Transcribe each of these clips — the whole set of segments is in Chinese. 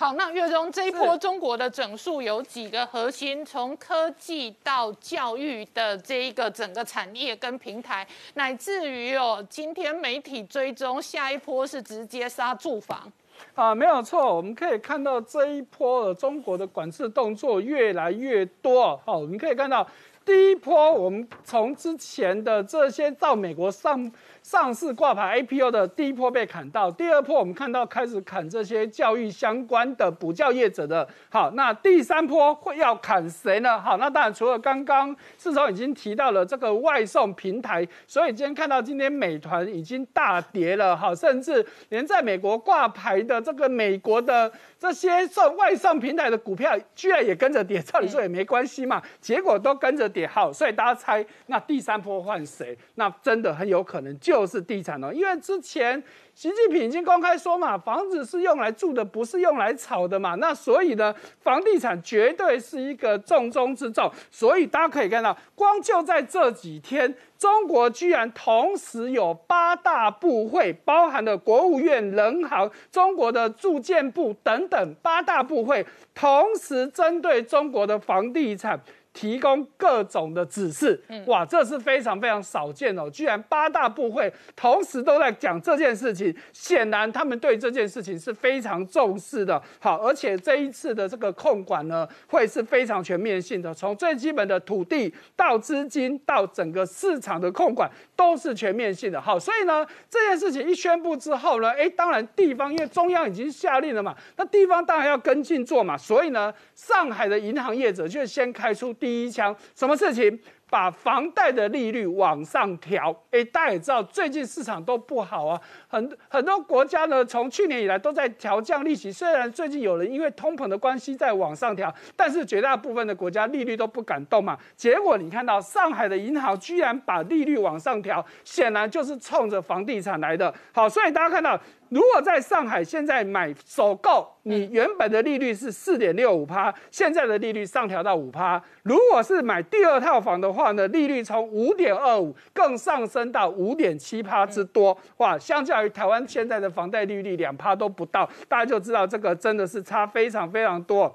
好，那月中这一波中国的整数有几个核心，从科技到教育的这一个整个产业跟平台，乃至于哦，今天媒体追踪下一波是直接杀住房。啊，没有错，我们可以看到这一波中国的管制动作越来越多。好，我们可以看到第一波，我们从之前的这些到美国上。上市挂牌 APO 的第一波被砍到，第二波我们看到开始砍这些教育相关的补教业者的。好，那第三波会要砍谁呢？好，那当然除了刚刚市场已经提到了这个外送平台，所以今天看到今天美团已经大跌了，好，甚至连在美国挂牌的这个美国的这些送外送平台的股票居然也跟着跌，照理说也没关系嘛，结果都跟着跌。好，所以大家猜那第三波换谁？那真的很有可能就。就是地产哦，因为之前习近平已经公开说嘛，房子是用来住的，不是用来炒的嘛。那所以呢，房地产绝对是一个重中之重。所以大家可以看到，光就在这几天，中国居然同时有八大部会，包含了国务院、人行、中国的住建部等等八大部会，同时针对中国的房地产。提供各种的指示，哇，这是非常非常少见哦！居然八大部会同时都在讲这件事情，显然他们对这件事情是非常重视的。好，而且这一次的这个控管呢，会是非常全面性的，从最基本的土地到资金到整个市场的控管都是全面性的。好，所以呢，这件事情一宣布之后呢，哎，当然地方因为中央已经下令了嘛，那地方当然要跟进做嘛，所以呢，上海的银行业者就先开出第。第一枪，什么事情？把房贷的利率往上调。哎，大家也知道，最近市场都不好啊。很很多国家呢，从去年以来都在调降利息。虽然最近有人因为通膨的关系在往上调，但是绝大部分的国家利率都不敢动嘛。结果你看到上海的银行居然把利率往上调，显然就是冲着房地产来的。好，所以大家看到。如果在上海现在买首购，你原本的利率是四点六五趴，现在的利率上调到五趴。如果是买第二套房的话呢，利率从五点二五更上升到五点七趴之多。哇，相较于台湾现在的房贷利率两趴都不到，大家就知道这个真的是差非常非常多。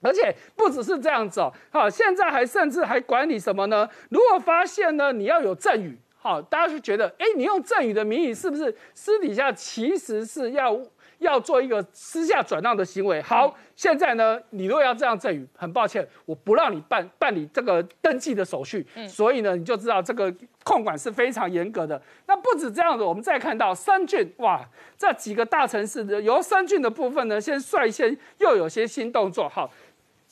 而且不只是这样子哦，好，现在还甚至还管你什么呢？如果发现呢，你要有赠与。好，大家就觉得，哎，你用赠与的名义，是不是私底下其实是要要做一个私下转让的行为？好，现在呢，你如果要这样赠与，很抱歉，我不让你办办理这个登记的手续。嗯，所以呢，你就知道这个控管是非常严格的。那不止这样子，我们再看到三郡，哇，这几个大城市的由三郡的部分呢，先率先又有些新动作。好。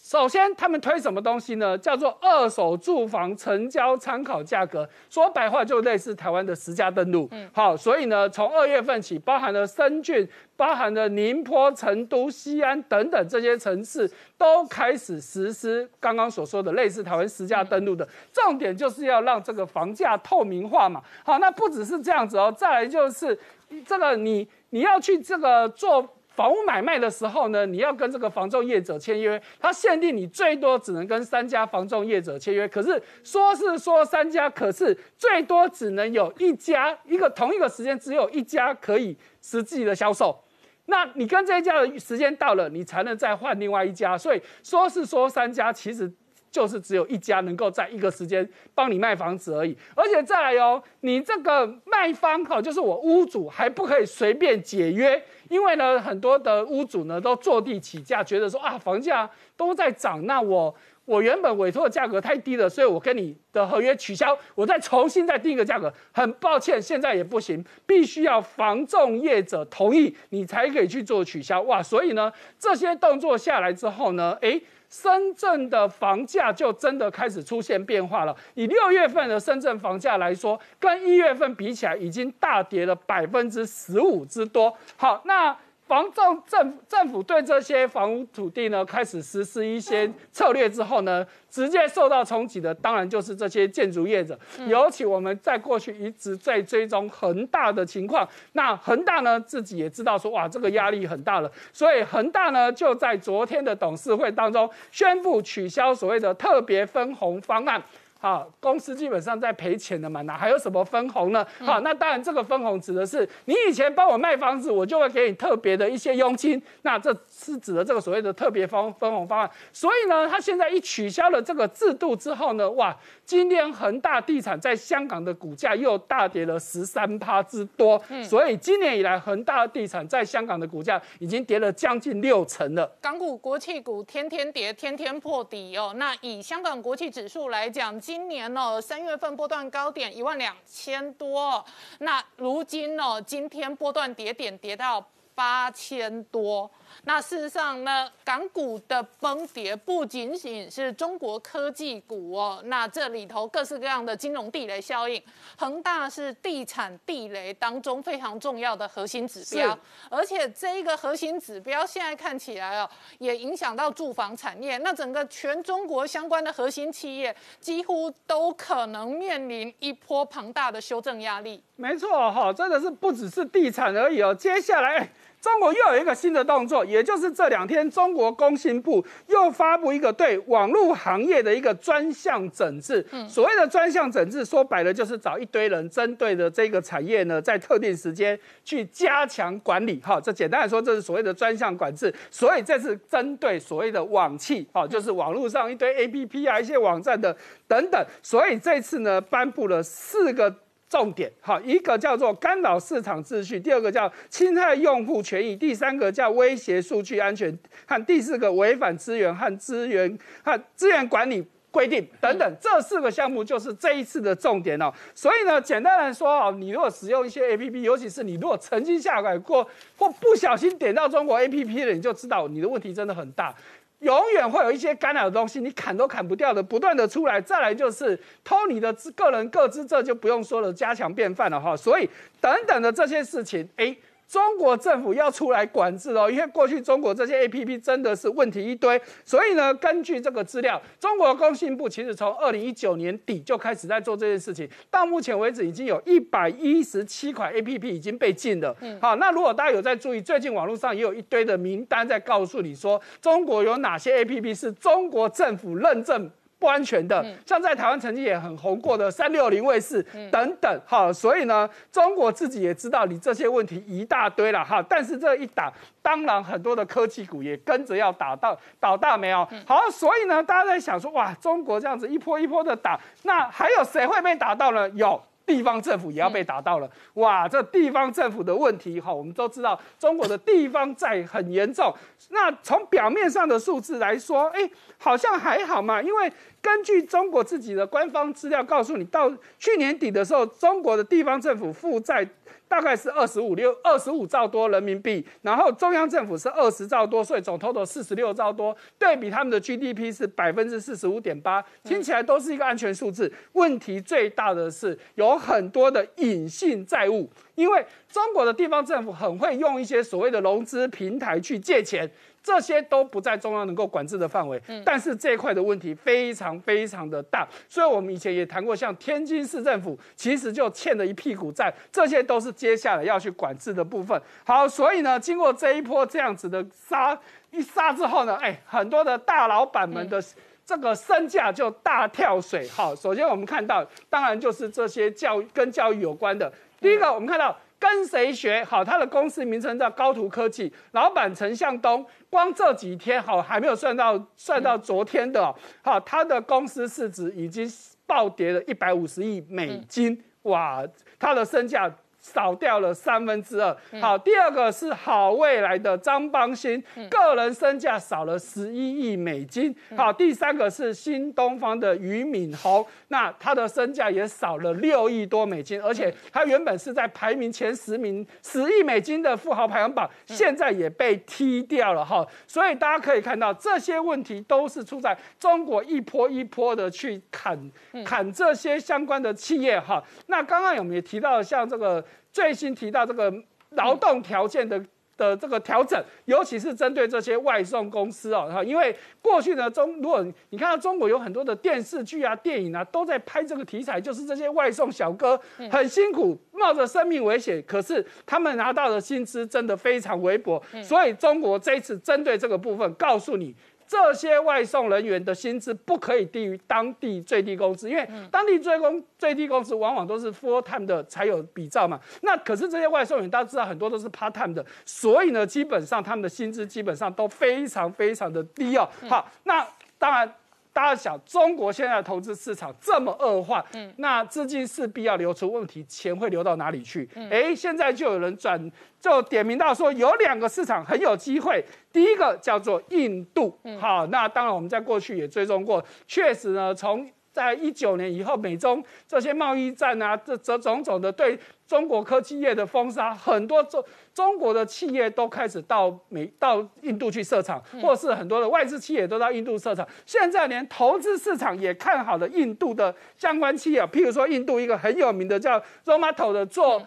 首先，他们推什么东西呢？叫做二手住房成交参考价格，说白话就类似台湾的实价登录。嗯，好，所以呢，从二月份起，包含了深圳、包含了宁波、成都、西安等等这些城市，都开始实施刚刚所说的类似台湾实价登录的。重点就是要让这个房价透明化嘛。好，那不只是这样子哦，再来就是这个你你要去这个做。房屋买卖的时候呢，你要跟这个房仲业者签约，他限定你最多只能跟三家房仲业者签约。可是说是说三家，可是最多只能有一家，一个同一个时间只有一家可以实际的销售。那你跟这一家的时间到了，你才能再换另外一家。所以说是说三家，其实。就是只有一家能够在一个时间帮你卖房子而已，而且再来哦，你这个卖方哈，就是我屋主还不可以随便解约，因为呢，很多的屋主呢都坐地起价，觉得说啊，房价都在涨，那我我原本委托的价格太低了，所以我跟你的合约取消，我再重新再定一个价格。很抱歉，现在也不行，必须要房仲业者同意你才可以去做取消。哇，所以呢，这些动作下来之后呢，诶。深圳的房价就真的开始出现变化了。以六月份的深圳房价来说，跟一月份比起来，已经大跌了百分之十五之多。好，那。房政政政府对这些房屋土地呢，开始实施一些策略之后呢，直接受到冲击的，当然就是这些建筑业者。尤其我们在过去一直在追踪恒大的情况，那恒大呢自己也知道说，哇，这个压力很大了，所以恒大呢就在昨天的董事会当中宣布取消所谓的特别分红方案。好，公司基本上在赔钱的嘛，哪还有什么分红呢？好，那当然这个分红指的是你以前帮我卖房子，我就会给你特别的一些佣金，那这是指的这个所谓的特别分分红方案。所以呢，他现在一取消了这个制度之后呢，哇，今天恒大地产在香港的股价又大跌了十三趴之多，所以今年以来恒大地产在香港的股价已经跌了将近六成了。港股、国企股天天跌，天天破底哦。那以香港国企指数来讲，今今年呢三月份波段高点一万两千多，那如今呢今天波段跌点跌到八千多。那事实上呢，港股的崩跌不仅仅是中国科技股哦，那这里头各式各样的金融地雷效应，恒大是地产地雷当中非常重要的核心指标，而且这一个核心指标现在看起来哦，也影响到住房产业，那整个全中国相关的核心企业几乎都可能面临一波庞大的修正压力。没错哈，真的是不只是地产而已哦，接下来。中国又有一个新的动作，也就是这两天，中国工信部又发布一个对网络行业的一个专项整治。所谓的专项整治，说白了就是找一堆人针对的这个产业呢，在特定时间去加强管理。哈，这简单来说，这是所谓的专项管制。所以这是针对所谓的网企，哈，就是网络上一堆 APP 啊，一些网站的等等。所以这次呢，颁布了四个。重点好，一个叫做干扰市场秩序，第二个叫侵害用户权益，第三个叫威胁数据安全，和第四个违反资源和资源和资源管理规定等等，这四个项目就是这一次的重点哦。所以呢，简单来说哦，你如果使用一些 A P P，尤其是你如果曾经下载过或不小心点到中国 A P P 的，你就知道你的问题真的很大。永远会有一些干扰的东西，你砍都砍不掉的，不断的出来。再来就是偷你的个人各资，这就不用说了，加强便饭了哈。所以等等的这些事情，哎。中国政府要出来管制哦，因为过去中国这些 A P P 真的是问题一堆，所以呢，根据这个资料，中国工信部其实从二零一九年底就开始在做这件事情，到目前为止已经有一百一十七款 A P P 已经被禁了。嗯，好，那如果大家有在注意，最近网络上也有一堆的名单在告诉你说，中国有哪些 A P P 是中国政府认证。不安全的，像在台湾曾经也很红过的三六零卫士等等，哈，所以呢，中国自己也知道你这些问题一大堆了，哈，但是这一打，当然很多的科技股也跟着要打到倒大霉哦，好，所以呢，大家在想说，哇，中国这样子一波一波的打，那还有谁会被打到呢？有。地方政府也要被打到了，哇！这地方政府的问题，哈，我们都知道中国的地方债很严重。那从表面上的数字来说，哎，好像还好嘛，因为根据中国自己的官方资料告诉你，到去年底的时候，中国的地方政府负债。大概是二十五六二十五兆多人民币，然后中央政府是二十兆多，所以总 total 四十六兆多，对比他们的 GDP 是百分之四十五点八，听起来都是一个安全数字。问题最大的是有很多的隐性债务，因为中国的地方政府很会用一些所谓的融资平台去借钱。这些都不在中央能够管制的范围，但是这一块的问题非常非常的大，所以我们以前也谈过，像天津市政府其实就欠了一屁股债，这些都是接下来要去管制的部分。好，所以呢，经过这一波这样子的杀一杀之后呢，哎，很多的大老板们的这个身价就大跳水。好，首先我们看到，当然就是这些教育跟教育有关的，第一个我们看到。跟谁学好？他的公司名称叫高途科技，老板陈向东。光这几天好还没有算到算到昨天的，好，他的公司市值已经暴跌了一百五十亿美金，哇，他的身价。少掉了三分之二。好，第二个是好未来的张邦鑫，个人身价少了十一亿美金。好，第三个是新东方的俞敏洪，那他的身价也少了六亿多美金，而且他原本是在排名前十名十亿美金的富豪排行榜，现在也被踢掉了哈。所以大家可以看到，这些问题都是出在中国一波一波的去砍砍这些相关的企业哈。那刚刚有没有提到像这个？最新提到这个劳动条件的的这个调整，尤其是针对这些外送公司哦，哈，因为过去呢中，如果你看到中国有很多的电视剧啊、电影啊，都在拍这个题材，就是这些外送小哥很辛苦，冒着生命危险，可是他们拿到的薪资真的非常微薄，所以中国这一次针对这个部分，告诉你。这些外送人员的薪资不可以低于当地最低工资，因为当地最工最低工资往往都是 full time 的才有比照嘛。那可是这些外送员大家知道很多都是 part time 的，所以呢，基本上他们的薪资基本上都非常非常的低哦。好，那当然。大家想，中国现在的投资市场这么恶化，嗯，那资金势必要流出，问题钱会流到哪里去？哎，现在就有人转，就点名到说有两个市场很有机会，第一个叫做印度，好，那当然我们在过去也追踪过，确实呢，从在一九年以后，美中这些贸易战啊，这这种种的对中国科技业的封杀，很多中中国的企业都开始到美到印度去设厂，或是很多的外资企业都到印度设厂。现在连投资市场也看好了印度的相关企业，譬如说印度一个很有名的叫 Romato 的做。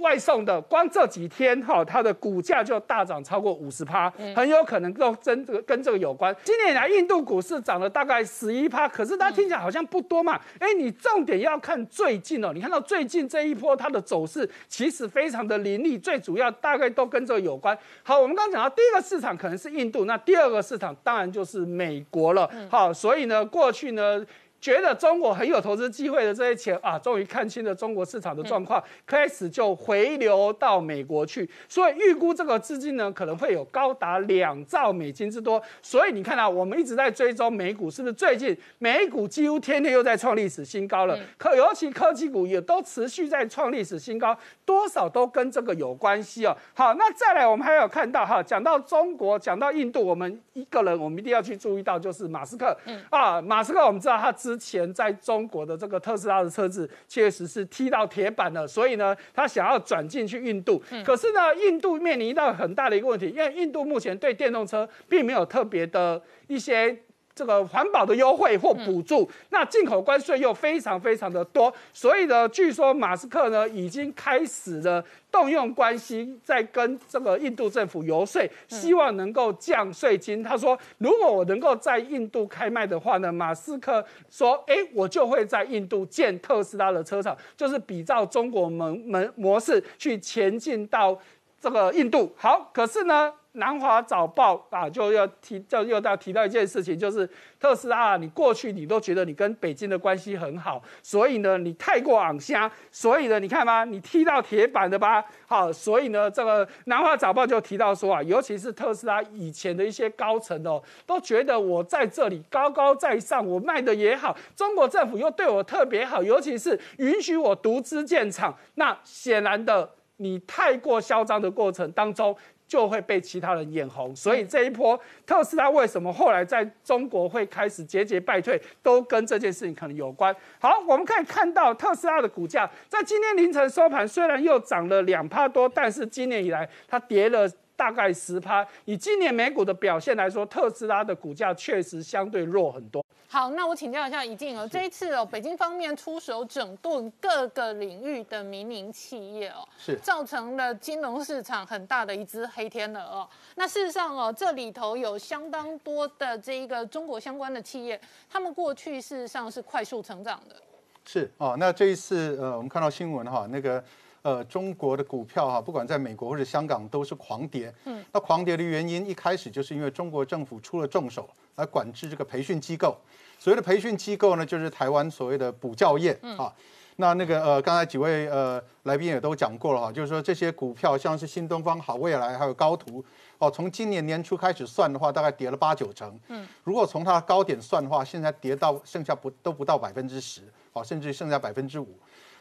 外送的光这几天哈，它的股价就大涨超过五十趴，很有可能跟真这个跟这个有关。今年以来，印度股市涨了大概十一趴，可是它听起来好像不多嘛。哎，你重点要看最近哦，你看到最近这一波它的走势其实非常的凌厉，最主要大概都跟这个有关。好，我们刚刚讲到第一个市场可能是印度，那第二个市场当然就是美国了。好，所以呢，过去呢。觉得中国很有投资机会的这些钱啊，终于看清了中国市场的状况，开始就回流到美国去。所以预估这个资金呢，可能会有高达两兆美金之多。所以你看啊我们一直在追踪美股，是不是最近美股几乎天天又在创历史新高了？可尤其科技股也都持续在创历史新高，多少都跟这个有关系哦。好，那再来我们还有看到哈，讲到中国，讲到印度，我们一个人我们一定要去注意到就是马斯克。嗯啊，马斯克我们知道他。之前在中国的这个特斯拉的车子确实是踢到铁板了，所以呢，他想要转进去印度。可是呢，印度面临到很大的一个问题，因为印度目前对电动车并没有特别的一些。这个环保的优惠或补助，那进口关税又非常非常的多，所以呢，据说马斯克呢已经开始了动用关系，在跟这个印度政府游说，希望能够降税金。他说，如果我能够在印度开卖的话呢，马斯克说，哎，我就会在印度建特斯拉的车厂，就是比照中国门门模式去前进到这个印度。好，可是呢？南华早报啊，就要提，就又要提到一件事情，就是特斯拉，你过去你都觉得你跟北京的关系很好，所以呢，你太过昂香，所以呢，你看吧？你踢到铁板的吧？好，所以呢，这个南华早报就提到说啊，尤其是特斯拉以前的一些高层哦，都觉得我在这里高高在上，我卖的也好，中国政府又对我特别好，尤其是允许我独资建厂，那显然的，你太过嚣张的过程当中。就会被其他人眼红，所以这一波特斯拉为什么后来在中国会开始节节败退，都跟这件事情可能有关。好，我们可以看到特斯拉的股价在今天凌晨收盘，虽然又涨了两帕多，但是今年以来它跌了。大概十趴，以今年美股的表现来说，特斯拉的股价确实相对弱很多。好，那我请教一下，一静哦，这一次哦，北京方面出手整顿各个领域的民营企业哦，是造成了金融市场很大的一只黑天鹅哦。那事实上哦，这里头有相当多的这一个中国相关的企业，他们过去事实上是快速成长的。是哦，那这一次呃，我们看到新闻哈，那个。呃，中国的股票哈，不管在美国或者香港都是狂跌。嗯，那狂跌的原因一开始就是因为中国政府出了重手来管制这个培训机构。所谓的培训机构呢，就是台湾所谓的补教业啊。那那个呃，刚才几位呃来宾也都讲过了哈，就是说这些股票像是新东方、好未来还有高途哦，从今年年初开始算的话，大概跌了八九成。嗯，如果从它高点算的话，现在跌到剩下不都不到百分之十，哦，甚至剩下百分之五。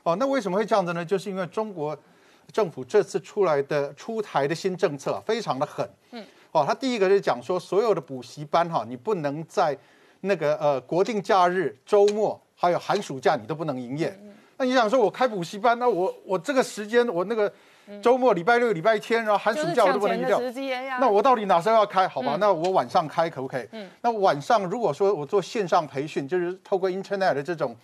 哦，那为什么会这样子呢？就是因为中国政府这次出来的出台的新政策非常的狠。嗯，哦，他第一个是讲说，所有的补习班哈，你不能在那个呃国定假日、周末还有寒暑假你都不能营业。那你想说，我开补习班，那我我这个时间，我那个周末、礼拜六、礼拜天，然后寒暑假我都不能掉。那我到底哪时候要开？好吧，那我晚上开可不可以？嗯，那晚上如果说我做线上培训，就是透过 Internet 的这种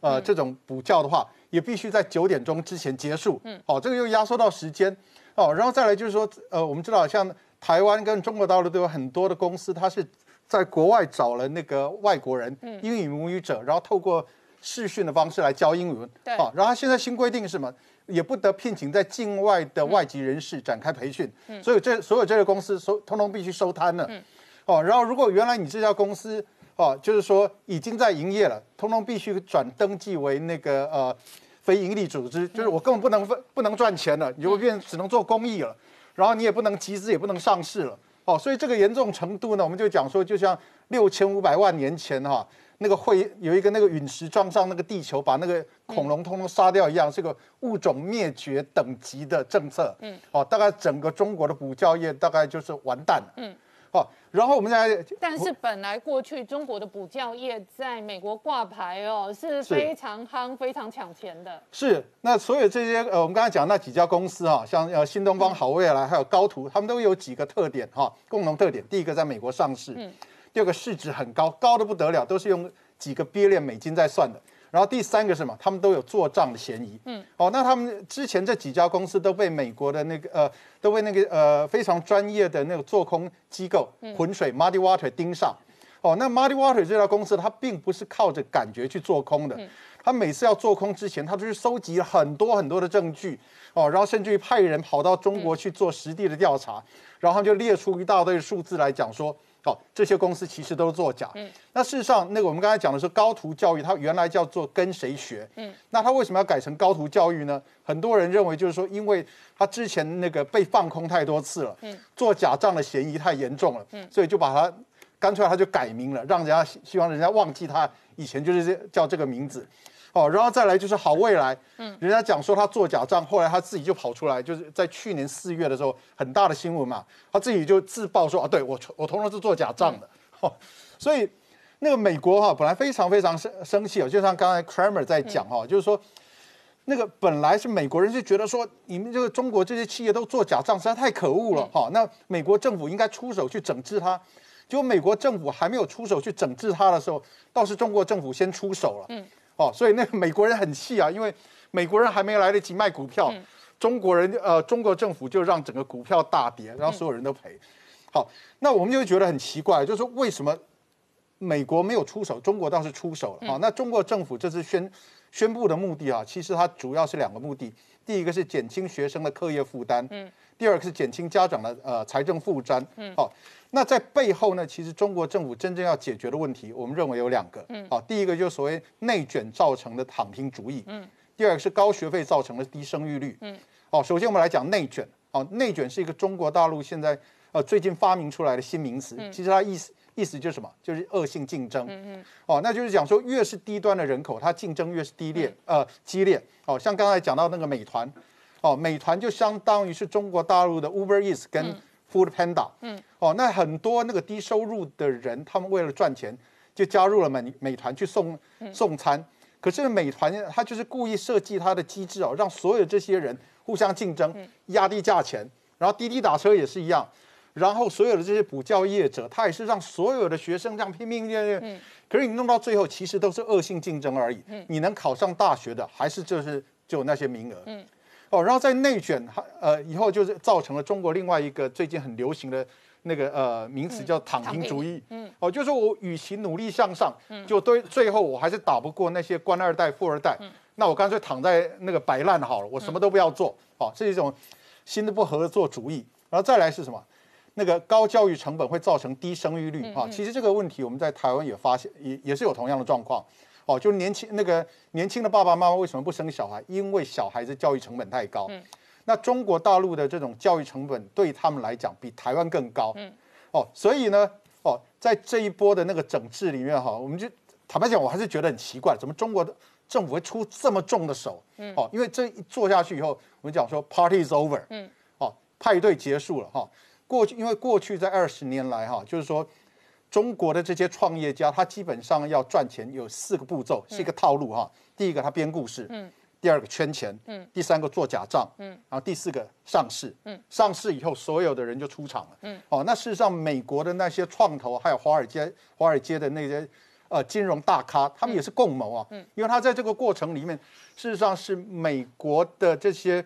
呃这种补教的话。也必须在九点钟之前结束，嗯，好，这个又压缩到时间，哦，然后再来就是说，呃，我们知道像台湾跟中国大陆都有很多的公司，它是在国外找了那个外国人，英语母语者，然后透过视讯的方式来教英文，对，好，然后现在新规定是什么？也不得聘请在境外的外籍人士展开培训，嗯，所以这所有这些公司所通通必须收摊了，嗯，哦，然后如果原来你这家公司哦，就是说已经在营业了，通通必须转登记为那个呃非营利组织，就是我根本不能分不能赚钱了，你就变只能做公益了，然后你也不能集资，也不能上市了。哦，所以这个严重程度呢，我们就讲说，就像六千五百万年前哈。那个会有一个那个陨石撞上那个地球，把那个恐龙通通杀掉一样，是个物种灭绝等级的政策。嗯，哦，大概整个中国的补教业大概就是完蛋了。嗯，哦，然后我们在，但是本来过去中国的补教业在美国挂牌哦，是非常夯、非常抢钱的。是，那所有这些呃，我们刚才讲那几家公司啊，像呃新东方、好未来还有高途，他们都有几个特点哈，共同特点。第一个在美国上市。嗯。第二个市值很高，高的不得了，都是用几个 billion 美金在算的。然后第三个是什么？他们都有做账的嫌疑。嗯，哦，那他们之前这几家公司都被美国的那个呃，都被那个呃非常专业的那个做空机构浑水 Muddy Water 盯上。哦，那 Muddy Water 这家公司，它并不是靠着感觉去做空的。他每次要做空之前，他都是收集了很多很多的证据。哦，然后甚至于派人跑到中国去做实地的调查，然后就列出一大堆数字来讲说。好，这些公司其实都是作假。嗯，那事实上，那个我们刚才讲的是高途教育，它原来叫做跟谁学？嗯，那它为什么要改成高途教育呢？很多人认为就是说，因为它之前那个被放空太多次了，嗯，做假账的嫌疑太严重了，嗯，所以就把它干脆它就改名了，让人家希望人家忘记它以前就是叫这个名字。哦，然后再来就是好未来，嗯，人家讲说他做假账，后来他自己就跑出来，就是在去年四月的时候，很大的新闻嘛，他自己就自曝说啊，对我我同样是做假账的，哦，所以那个美国哈本来非常非常生生气哦，就像刚才 Kramer 在讲哈，就是说那个本来是美国人就觉得说你们这个中国这些企业都做假账，实在太可恶了哈，那美国政府应该出手去整治他，结果美国政府还没有出手去整治他的时候，倒是中国政府先出手了，嗯。哦，所以那个美国人很气啊，因为美国人还没来得及卖股票，中国人呃，中国政府就让整个股票大跌，然后所有人都赔。好，那我们就觉得很奇怪，就是为什么美国没有出手，中国倒是出手了？好，那中国政府这次宣宣布的目的啊，其实它主要是两个目的，第一个是减轻学生的课业负担，嗯，第二个是减轻家长的呃财政负担，嗯，好。那在背后呢？其实中国政府真正要解决的问题，我们认为有两个。嗯，好，第一个就是所谓内卷造成的躺平主义。嗯，第二个是高学费造成的低生育率。嗯，好，首先我们来讲内卷。哦，内卷是一个中国大陆现在呃最近发明出来的新名词。嗯，其实它意思意思就是什么？就是恶性竞争。嗯嗯。哦，那就是讲说，越是低端的人口，它竞争越是低劣呃激烈。哦，像刚才讲到那个美团，哦，美团就相当于是中国大陆的 Uber Eats 跟。Food Panda，嗯，哦，那很多那个低收入的人，他们为了赚钱，就加入了美美团去送送餐。可是美团它就是故意设计它的机制哦，让所有这些人互相竞争，压低价钱。然后滴滴打车也是一样，然后所有的这些补教业者，他也是让所有的学生这样拼命练练。可是你弄到最后，其实都是恶性竞争而已。你能考上大学的，还是就是就那些名额。哦，然后在内卷，呃，以后就是造成了中国另外一个最近很流行的那个呃名词叫躺平主义。嗯，哦，就是我与其努力向上，就对，最后我还是打不过那些官二代、富二代。嗯，那我干脆躺在那个摆烂好了，我什么都不要做。哦，是一种新的不合作主义。然后再来是什么？那个高教育成本会造成低生育率。啊，其实这个问题我们在台湾也发现，也也是有同样的状况。哦，就是年轻那个年轻的爸爸妈妈为什么不生小孩？因为小孩子教育成本太高。嗯，那中国大陆的这种教育成本对他们来讲比台湾更高。嗯，哦，所以呢，哦，在这一波的那个整治里面哈，我们就坦白讲，我还是觉得很奇怪，怎么中国的政府会出这么重的手？嗯，哦，因为这一做下去以后，我们讲说 party is over。嗯，哦，派对结束了哈。过去因为过去在二十年来哈，就是说。中国的这些创业家，他基本上要赚钱有四个步骤，是一个套路哈。第一个他编故事，嗯，第二个圈钱，嗯，第三个做假账，嗯，然后第四个上市，嗯，上市以后所有的人就出场了，嗯，哦，那事实上美国的那些创投还有华尔街华尔街的那些呃金融大咖，他们也是共谋啊，嗯，因为他在这个过程里面，事实上是美国的这些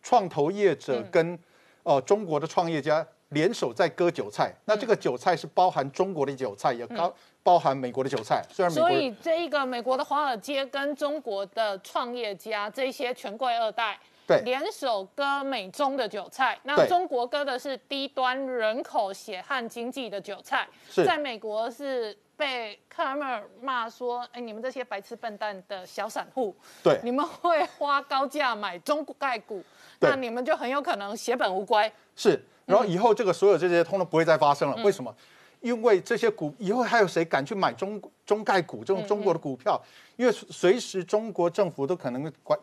创投业者跟呃中国的创业家。联手在割韭菜，那这个韭菜是包含中国的韭菜，也包包含美国的韭菜。虽然所以这一个美国的华尔街跟中国的创业家这些权贵二代，对。联手割美中的韭菜。那中国割的是低端人口血汗经济的韭菜，是。在美国是被克莱默尔骂说：“哎，你们这些白痴笨蛋的小散户，对。你们会花高价买中概股，那你们就很有可能血本无归。是，然后以后这个所有这些通通不会再发生了。为什么？因为这些股以后还有谁敢去买中中概股这种中国的股票？因为随时中国政府都可能管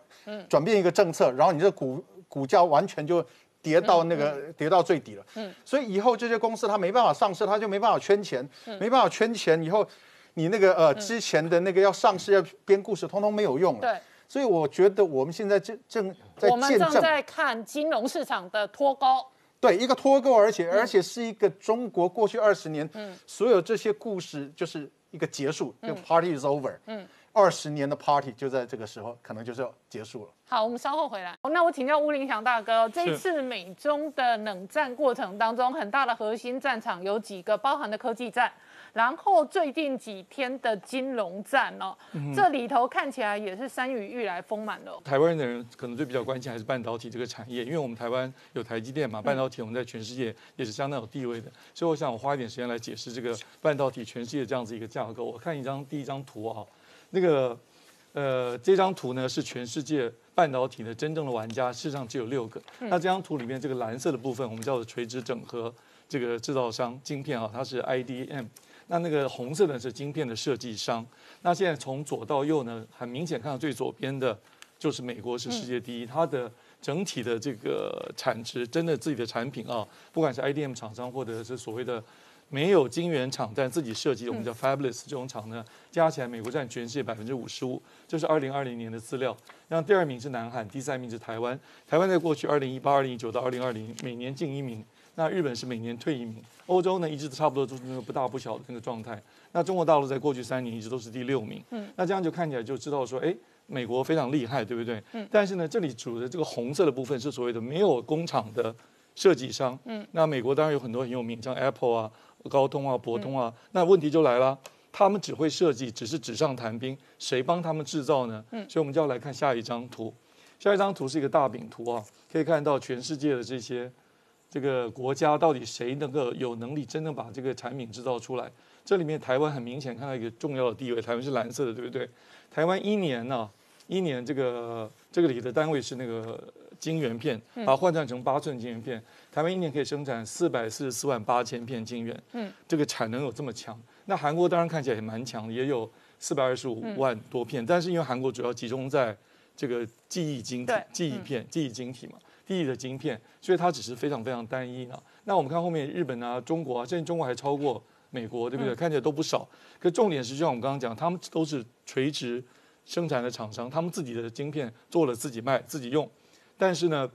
转变一个政策，然后你这股股价完全就跌到那个跌到最底了。嗯所以以后这些公司它没办法上市，它就没办法圈钱，没办法圈钱以后，你那个呃之前的那个要上市要编故事，通通没有用了。对，所以我觉得我们现在正正在我们。正在看金融市场的脱钩。对，一个脱钩，而且、而且是一个中国过去二十年，所有这些故事就是一个结束，就 party is over，嗯，二十年的 party 就在这个时候可能就是要结束了。好，我们稍后回来。那我请教吴林祥大哥，这一次美中的冷战过程当中，很大的核心战场有几个，包含的科技战，然后最近几天的金融战哦，这里头看起来也是山雨欲来风满了。台湾的人可能最比较关心还是半导体这个产业，因为我们台湾有台积电嘛，半导体我们在全世界也是相当有地位的，所以我想我花一点时间来解释这个半导体全世界这样子一个架构。我看一张第一张图啊，那个呃这张图呢是全世界半导体的真正的玩家，事实上只有六个。那这张图里面这个蓝色的部分，我们叫做垂直整合这个制造商晶片啊，它是 IDM。那那个红色的是晶片的设计商。那现在从左到右呢，很明显看到最左边的，就是美国是世界第一，它的整体的这个产值，真的自己的产品啊，不管是 IDM 厂商或者是所谓的没有晶圆厂但自己设计的，我们叫 fabulous 这种厂呢，加起来美国占全世界百分之五十五，这是二零二零年的资料。那第二名是南韩，第三名是台湾。台湾在过去二零一八、二零一九到二零二零每年进一名。那日本是每年退一名，欧洲呢一直差不多都是那个不大不小的那个状态。那中国大陆在过去三年一直都是第六名。嗯，那这样就看起来就知道说，哎，美国非常厉害，对不对？嗯。但是呢，这里主的这个红色的部分是所谓的没有工厂的设计商。嗯。那美国当然有很多很有名，像 Apple 啊、高通啊、博通啊。那问题就来了，他们只会设计，只是纸上谈兵，谁帮他们制造呢？嗯。所以我们就要来看下一张图。下一张图是一个大饼图啊，可以看到全世界的这些。这个国家到底谁能够有能力真正把这个产品制造出来？这里面台湾很明显看到一个重要的地位，台湾是蓝色的，对不对？台湾一年呢，一年这个这个里的单位是那个晶圆片，把它换算成八寸晶圆片，台湾一年可以生产四百四十四万八千片晶圆，嗯，这个产能有这么强。那韩国当然看起来也蛮强，也有四百二十五万多片，但是因为韩国主要集中在这个记忆晶体、记忆片、记忆晶体嘛。第一的晶片，所以它只是非常非常单一呢。那我们看后面日本啊、中国啊，现在中国还超过美国，对不对？看起来都不少。可重点是，就像我们刚刚讲，他们都是垂直生产的厂商，他们自己的晶片做了自己卖、自己用。但是呢，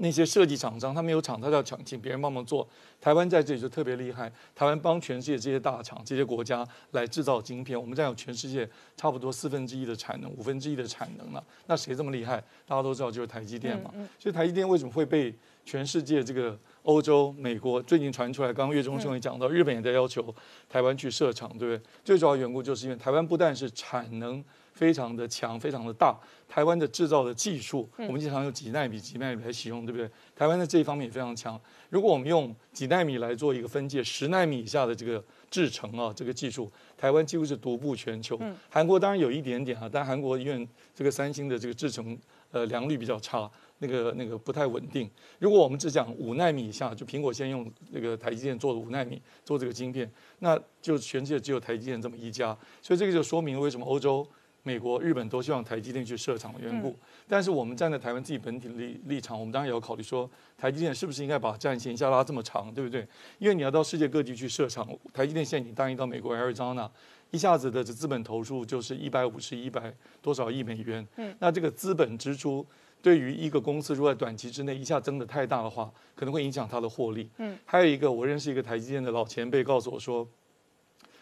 那些设计厂商，他没有厂，他要抢，请别人帮忙做。台湾在这里就特别厉害，台湾帮全世界这些大厂、这些国家来制造晶片，我们占有全世界差不多四分之一的产能、五分之一的产能了。那谁这么厉害？大家都知道就是台积电嘛。所以台积电为什么会被全世界这个欧洲、美国最近传出来？刚刚岳中兄也讲到，日本也在要求台湾去设厂，对不对？最主要缘故就是因为台湾不但是产能。非常的强，非常的大。台湾的制造的技术，我们经常用几纳米、几纳米来使用，对不对？台湾在这一方面也非常强。如果我们用几纳米来做一个分界，十纳米以下的这个制程啊，这个技术，台湾几乎是独步全球。韩国当然有一点点啊，但韩国因为这个三星的这个制程呃良率比较差，那个那个不太稳定。如果我们只讲五纳米以下，就苹果先用那个台积电做的五纳米做这个晶片，那就全世界只有台积电这么一家。所以这个就说明为什么欧洲。美国、日本都希望台积电去设厂的缘故，但是我们站在台湾自己本体立立场，我们当然也要考虑说，台积电是不是应该把战线一下拉这么长，对不对？因为你要到世界各地去设厂，台积电现在已经答应到美国 Arizona，一下子的这资本投入就是一百五十一百多少亿美元。嗯，那这个资本支出对于一个公司，如果在短期之内一下增的太大的话，可能会影响它的获利。嗯，还有一个，我认识一个台积电的老前辈告诉我说，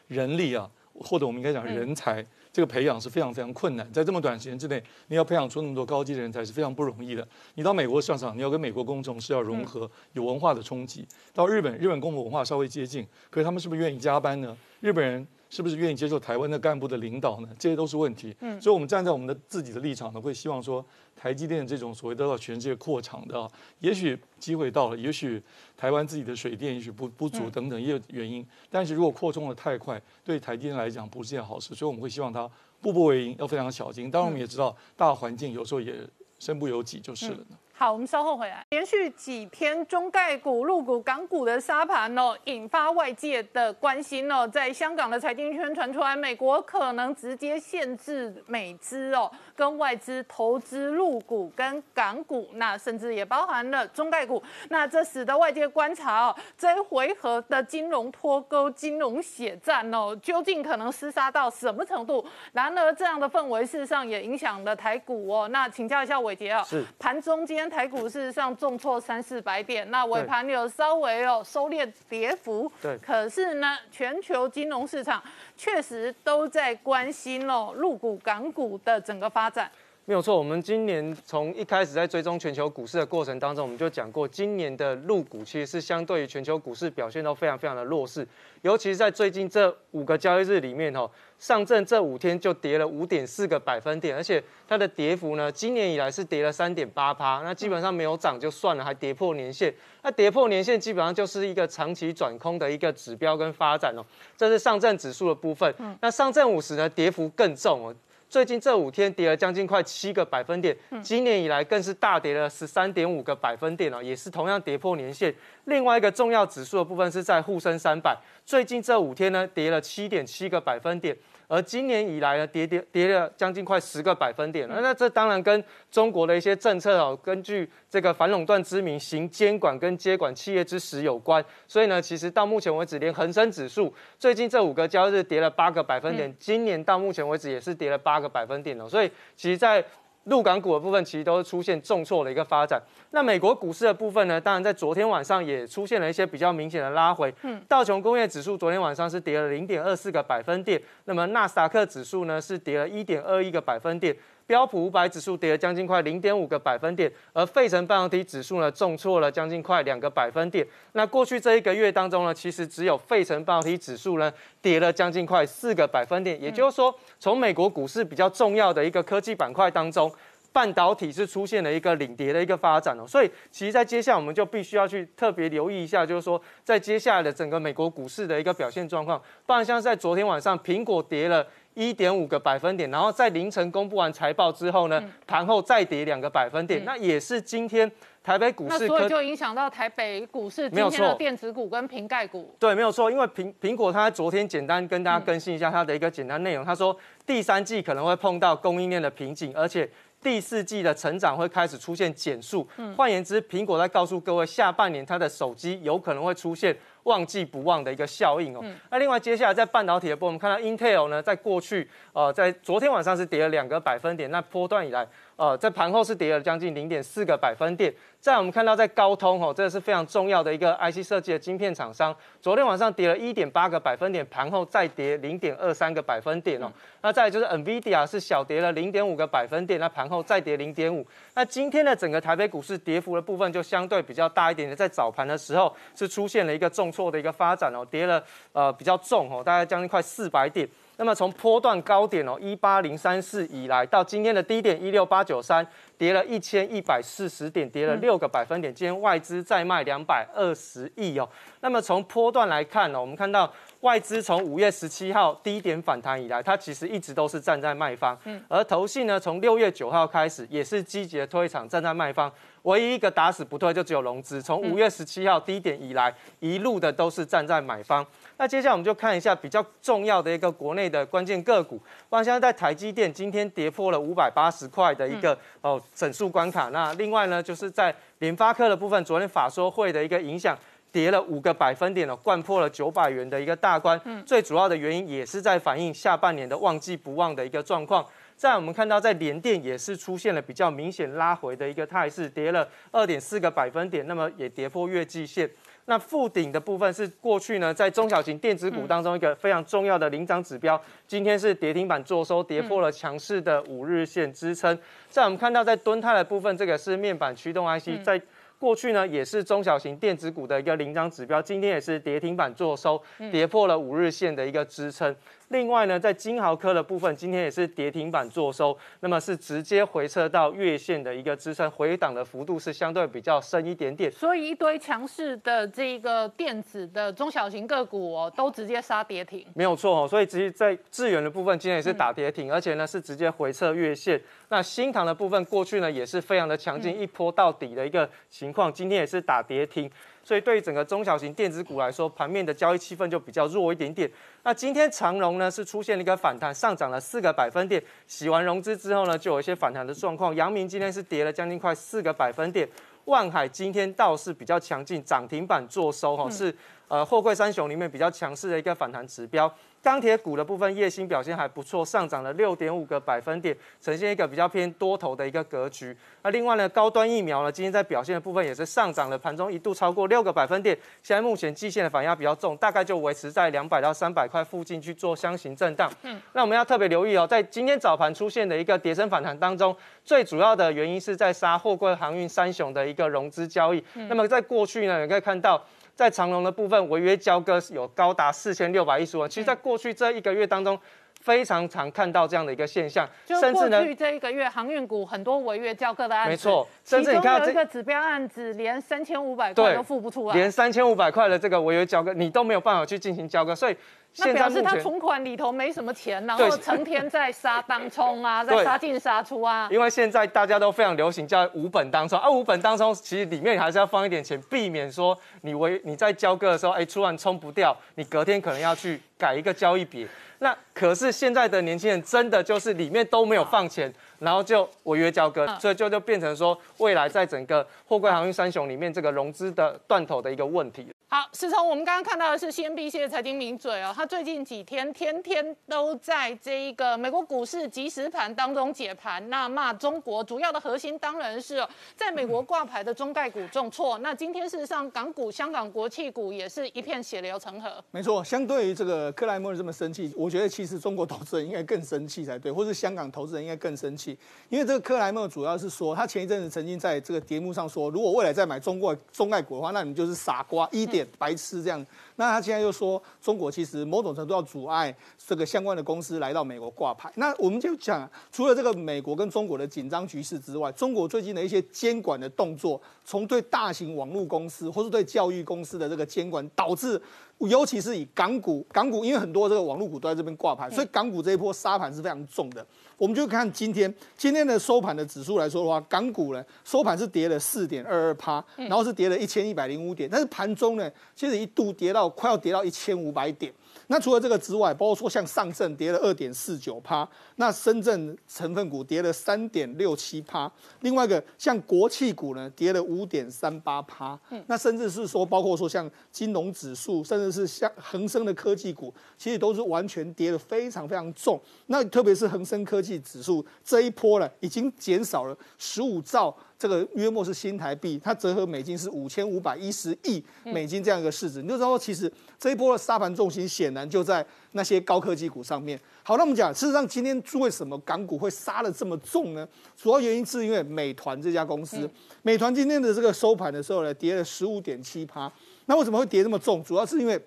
人力啊，或者我们应该讲人才。这个培养是非常非常困难，在这么短时间之内，你要培养出那么多高级的人才是非常不容易的。你到美国上场，你要跟美国工程师要融合，有文化的冲击；到日本，日本跟我们文化稍微接近，可是他们是不是愿意加班呢？日本人。是不是愿意接受台湾的干部的领导呢？这些都是问题。嗯，所以我们站在我们的自己的立场呢，会希望说，台积电这种所谓得到全世界扩厂的，也许机会到了，也许台湾自己的水电也许不不足等等也有原因。但是如果扩充的太快，对台积电来讲不是件好事，所以我们会希望它步步为营，要非常小心。当然我们也知道，大环境有时候也身不由己就是了呢。好，我们稍后回来。连续几天中概股、入股、港股的沙盘哦，引发外界的关心哦。在香港的财经圈传出来，美国可能直接限制美资哦跟外资投资入股跟港股，那甚至也包含了中概股。那这使得外界观察哦，这一回合的金融脱钩、金融血战哦，究竟可能厮杀到什么程度？然而，这样的氛围事实上也影响了台股哦。那请教一下伟杰哦，是盘中间。台股事实上重挫三四百点，那尾盘有稍微哦收敛跌幅，对。可是呢，全球金融市场确实都在关心哦入股、港股的整个发展。没有错，我们今年从一开始在追踪全球股市的过程当中，我们就讲过，今年的入股其实是相对于全球股市表现都非常非常的弱势，尤其是在最近这五个交易日里面哦，上证这五天就跌了五点四个百分点，而且它的跌幅呢，今年以来是跌了三点八趴，那基本上没有涨就算了，还跌破年线，那跌破年线基本上就是一个长期转空的一个指标跟发展哦，这是上证指数的部分，那上证五十呢，跌幅更重哦。最近这五天跌了将近快七个百分点，今年以来更是大跌了十三点五个百分点哦，也是同样跌破年线。另外一个重要指数的部分是在沪深三百，最近这五天呢跌了七点七个百分点。而今年以来呢，跌跌跌了将近快十个百分点，那那这当然跟中国的一些政策哦，根据这个反垄断之名行监管跟接管企业之实有关。所以呢，其实到目前为止，连恒生指数最近这五个交易日跌了八个百分点，今年到目前为止也是跌了八个百分点哦。所以其实，在陆港股的部分其实都是出现重挫的一个发展。那美国股市的部分呢？当然在昨天晚上也出现了一些比较明显的拉回。嗯，道琼工业指数昨天晚上是跌了零点二四个百分点，那么纳斯达克指数呢是跌了一点二一个百分点。标普五百指数跌了将近快零点五个百分点，而费城半导体指数呢重挫了将近快两个百分点。那过去这一个月当中呢，其实只有费城半导体指数呢跌了将近快四个百分点。也就是说，从美国股市比较重要的一个科技板块当中，半导体是出现了一个领跌的一个发展哦。所以，其实，在接下来我们就必须要去特别留意一下，就是说，在接下来的整个美国股市的一个表现状况。不然，像在昨天晚上，苹果跌了。一点五个百分点，然后在凌晨公布完财报之后呢，盘后再跌两个百分点，那也是今天台北股市，那所以就影响到台北股市今天的电子股跟瓶盖股。对，没有错，因为苹苹果它昨天简单跟大家更新一下它的一个简单内容，他说第三季可能会碰到供应链的瓶颈，而且第四季的成长会开始出现减速。换言之，苹果在告诉各位，下半年它的手机有可能会出现。忘记不忘的一个效应哦。那另外接下来在半导体的部分，我们看到 Intel 呢，在过去呃，在昨天晚上是跌了两个百分点，那波段以来。呃，在盘后是跌了将近零点四个百分点。再我们看到在高通哦，这个是非常重要的一个 IC 设计的晶片厂商，昨天晚上跌了一点八个百分点，盘后再跌零点二三个百分点哦。那再就是 NVIDIA 是小跌了零点五个百分点，那盘后再跌零点五。那今天的整个台北股市跌幅的部分就相对比较大一点的，在早盘的时候是出现了一个重挫的一个发展哦，跌了呃比较重哦，大概将近快四百点。那么从波段高点哦一八零三四以来，到今天的低点一六八九三，跌了一千一百四十点，跌了六个百分点。今天外资再卖两百二十亿哦。那么从波段来看呢，我们看到外资从五月十七号低点反弹以来，它其实一直都是站在卖方。嗯。而投信呢，从六月九号开始也是积极的推场，站在卖方。唯一一个打死不退就只有融资，从五月十七号低点以来，一路的都是站在买方。那接下来我们就看一下比较重要的一个国内的关键个股。那现在在台积电今天跌破了五百八十块的一个哦整数关卡。那另外呢，就是在联发科的部分，昨天法说会的一个影响，跌了五个百分点了，灌破了九百元的一个大关。最主要的原因也是在反映下半年的旺季不旺的一个状况。在我们看到，在联电也是出现了比较明显拉回的一个态势，跌了二点四个百分点，那么也跌破月季线。那负顶的部分是过去呢，在中小型电子股当中一个非常重要的领涨指标，今天是跌停板做收，跌破了强势的五日线支撑。在我们看到在敦泰的部分，这个是面板驱动 IC，在过去呢也是中小型电子股的一个领涨指标，今天也是跌停板做收，跌破了五日线的一个支撑。另外呢，在金豪科的部分，今天也是跌停板做收，那么是直接回撤到月线的一个支撑，回档的幅度是相对比较深一点点。所以一堆强势的这个电子的中小型个股哦，都直接杀跌停。没有错哦，所以直接，在智源的部分今天也是打跌停，而且呢是直接回撤月线。那新塘的部分过去呢也是非常的强劲，一波到底的一个情况，今天也是打跌停。所以对于整个中小型电子股来说，盘面的交易气氛就比较弱一点点。那今天长荣呢是出现了一个反弹，上涨了四个百分点，洗完融资之后呢，就有一些反弹的状况。阳明今天是跌了将近快四个百分点，万海今天倒是比较强劲，涨停板做收哈，是呃货柜三雄里面比较强势的一个反弹指标。钢铁股的部分，夜星表现还不错，上涨了六点五个百分点，呈现一个比较偏多头的一个格局。那另外呢，高端疫苗呢，今天在表现的部分也是上涨了，盘中一度超过六个百分点。现在目前季线的反压比较重，大概就维持在两百到三百块附近去做箱型震荡。嗯，那我们要特别留意哦，在今天早盘出现的一个跌升反弹当中，最主要的原因是在杀货柜航运三雄的一个融资交易。那么在过去呢，你可以看到。在长隆的部分，违约交割有高达四千六百一十万。其实，在过去这一个月当中，非常常看到这样的一个现象。甚至呢，这一个月航运股很多违约交割的案子，没错。甚至你看有一个指标案子，连三千五百块都付不出来，连三千五百块的这个违约交割，你都没有办法去进行交割，所以。那表示他存款里头没什么钱，然后成天在杀当冲啊，在杀进杀出啊。因为现在大家都非常流行叫五本当冲，啊五本当冲其实里面还是要放一点钱，避免说你为你在交割的时候，哎突然冲不掉，你隔天可能要去改一个交易笔。那可是现在的年轻人真的就是里面都没有放钱，然后就违约交割，所以就就变成说未来在整个货柜航运三雄里面这个融资的断头的一个问题。好，是从我们刚刚看到的是 CNBC 的财经名嘴哦，他最近几天天天都在这一个美国股市即时盘当中解盘，那骂中国主要的核心当然是在美国挂牌的中概股重挫。那今天事实上港股、香港国企股也是一片血流成河。没错，相对于这个克莱默这么生气，我觉得其实中国投资人应该更生气才对，或是香港投资人应该更生气，因为这个克莱默主要是说，他前一阵子曾经在这个节目上说，如果未来再买中国中概股的话，那你就是傻瓜，一白痴这样。那他现在又说，中国其实某种程度要阻碍这个相关的公司来到美国挂牌。那我们就讲，除了这个美国跟中国的紧张局势之外，中国最近的一些监管的动作，从对大型网络公司或是对教育公司的这个监管，导致。尤其是以港股，港股因为很多这个网络股都在这边挂牌，所以港股这一波杀盘是非常重的。我们就看今天今天的收盘的指数来说的话，港股呢收盘是跌了四点二二趴，然后是跌了一千一百零五点，但是盘中呢其实一度跌到快要跌到一千五百点。那除了这个之外，包括说像上证跌了二点四九趴，那深圳成分股跌了三点六七趴，另外一个像国企股呢跌了五点三八趴，那甚至是说包括说像金融指数，甚至是像恒生的科技股，其实都是完全跌得非常非常重。那特别是恒生科技指数这一波呢，已经减少了十五兆。这个约莫是新台币，它折合美金是五千五百一十亿美金这样一个市值，你就知道其实这一波的沙盘重心显然就在那些高科技股上面。好，那我们讲，事实上今天为什么港股会杀的这么重呢？主要原因是因为美团这家公司，美团今天的这个收盘的时候呢，跌了十五点七趴。那为什么会跌这么重？主要是因为。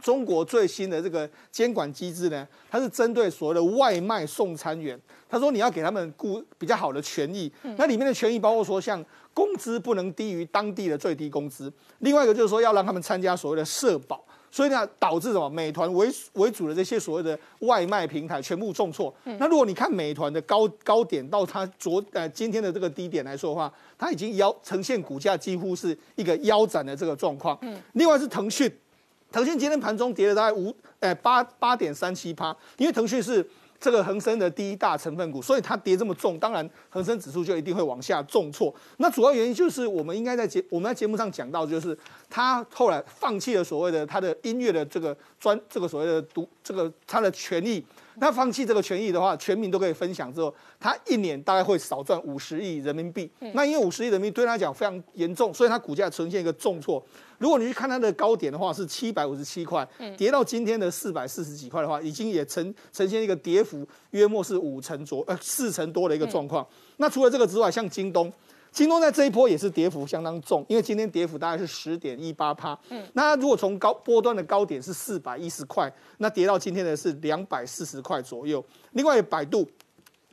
中国最新的这个监管机制呢，它是针对所谓的外卖送餐员，他说你要给他们雇比较好的权益，那里面的权益包括说像工资不能低于当地的最低工资，另外一个就是说要让他们参加所谓的社保，所以呢导致什么？美团为为主的这些所谓的外卖平台全部重挫。那如果你看美团的高高点到它昨呃今天的这个低点来说的话，它已经腰呈现股价几乎是一个腰斩的这个状况。嗯，另外是腾讯。腾讯今天盘中跌了大概五，哎八八点三七趴，因为腾讯是这个恒生的第一大成分股，所以它跌这么重，当然恒生指数就一定会往下重挫。那主要原因就是我们应该在节我们在节目上讲到，就是他后来放弃了所谓的他的音乐的这个专这个所谓的独这个他的权益。那放弃这个权益的话，全民都可以分享之后，他一年大概会少赚五十亿人民币。那因为五十亿人民币对他讲非常严重，所以他股价呈现一个重挫。如果你去看它的高点的话，是七百五十七块，跌到今天的四百四十几块的话，已经也呈呈现一个跌幅约莫是五成左呃四成多的一个状况。那除了这个之外，像京东，京东在这一波也是跌幅相当重，因为今天跌幅大概是十点一八趴。嗯，那如果从高波段的高点是四百一十块，那跌到今天的是两百四十块左右。另外，百度。